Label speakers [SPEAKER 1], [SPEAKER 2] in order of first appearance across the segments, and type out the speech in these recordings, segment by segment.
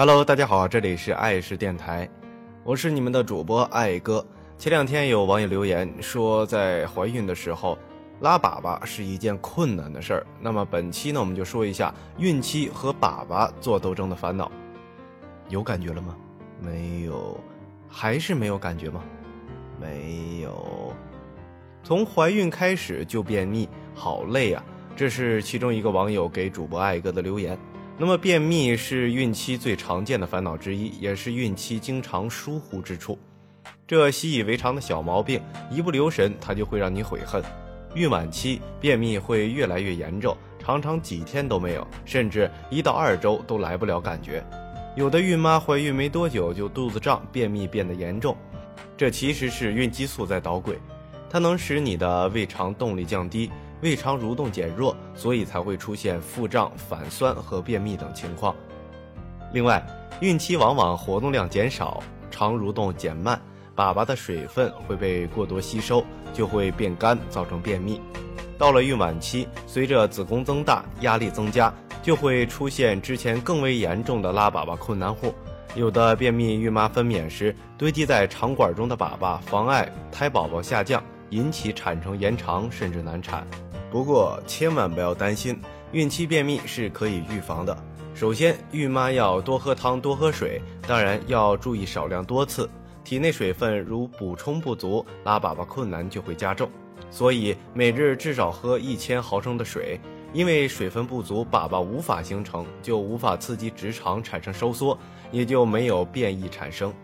[SPEAKER 1] Hello，大家好，这里是爱视电台，我是你们的主播爱哥。前两天有网友留言说，在怀孕的时候拉粑粑是一件困难的事儿。那么本期呢，我们就说一下孕期和粑粑做斗争的烦恼。有感觉了吗？没有，还是没有感觉吗？没有。从怀孕开始就便秘，好累啊！这是其中一个网友给主播爱哥的留言。那么便秘是孕期最常见的烦恼之一，也是孕期经常疏忽之处。这习以为常的小毛病，一不留神它就会让你悔恨。孕晚期便秘会越来越严重，常常几天都没有，甚至一到二周都来不了感觉。有的孕妈怀孕没多久就肚子胀，便秘变得严重，这其实是孕激素在捣鬼，它能使你的胃肠动力降低。胃肠蠕动减弱，所以才会出现腹胀、反酸和便秘等情况。另外，孕期往往活动量减少，肠蠕动减慢，粑粑的水分会被过多吸收，就会变干，造成便秘。到了孕晚期，随着子宫增大，压力增加，就会出现之前更为严重的拉粑粑困难户。有的便秘孕妈分娩时堆积在肠管中的粑粑，妨碍胎宝宝下降，引起产程延长，甚至难产。不过千万不要担心，孕期便秘是可以预防的。首先，孕妈要多喝汤、多喝水，当然要注意少量多次。体内水分如补充不足，拉粑粑困难就会加重。所以每日至少喝一千毫升的水，因为水分不足，粑粑无法形成，就无法刺激直肠产生收缩，也就没有便意产生。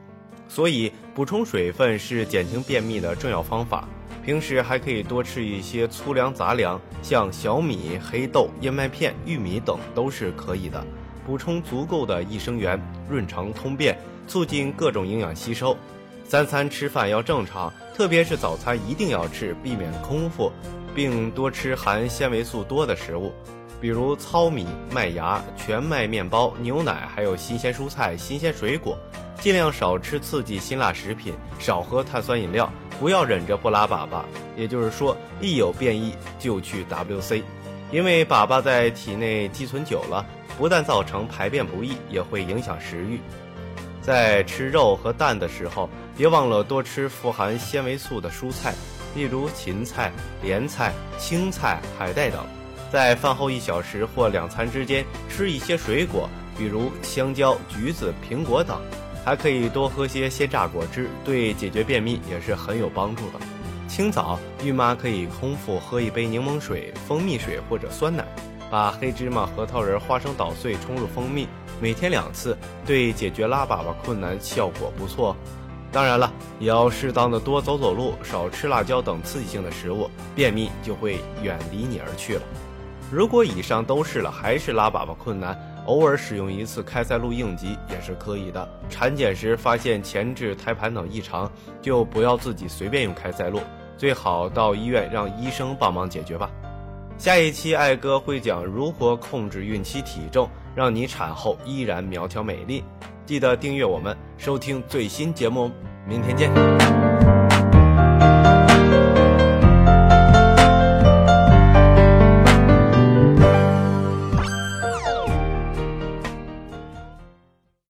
[SPEAKER 1] 所以补充水分是减轻便秘的重要方法。平时还可以多吃一些粗粮杂粮，像小米、黑豆、燕麦片、玉米等都是可以的，补充足够的益生元，润肠通便，促进各种营养吸收。三餐吃饭要正常，特别是早餐一定要吃，避免空腹，并多吃含纤维素多的食物，比如糙米、麦芽、全麦面包、牛奶，还有新鲜蔬菜、新鲜水果。尽量少吃刺激辛辣食品，少喝碳酸饮料。不要忍着不拉粑粑，也就是说，一有便意就去 WC，因为粑粑在体内积存久了，不但造成排便不易，也会影响食欲。在吃肉和蛋的时候，别忘了多吃富含纤维素的蔬菜，例如芹菜、莲菜、青菜、海带等。在饭后一小时或两餐之间吃一些水果，比如香蕉、橘子、苹果等。还可以多喝些鲜榨果汁，对解决便秘也是很有帮助的。清早，孕妈可以空腹喝一杯柠檬水、蜂蜜水或者酸奶，把黑芝麻、核桃仁、花生捣碎冲入蜂蜜，每天两次，对解决拉粑粑困难效果不错。当然了，也要适当的多走走路，少吃辣椒等刺激性的食物，便秘就会远离你而去了。如果以上都是了，还是拉粑粑困难。偶尔使用一次开塞露应急也是可以的。产检时发现前置胎盘等异常，就不要自己随便用开塞露，最好到医院让医生帮忙解决吧。下一期爱哥会讲如何控制孕期体重，让你产后依然苗条美丽。记得订阅我们，收听最新节目。明天见。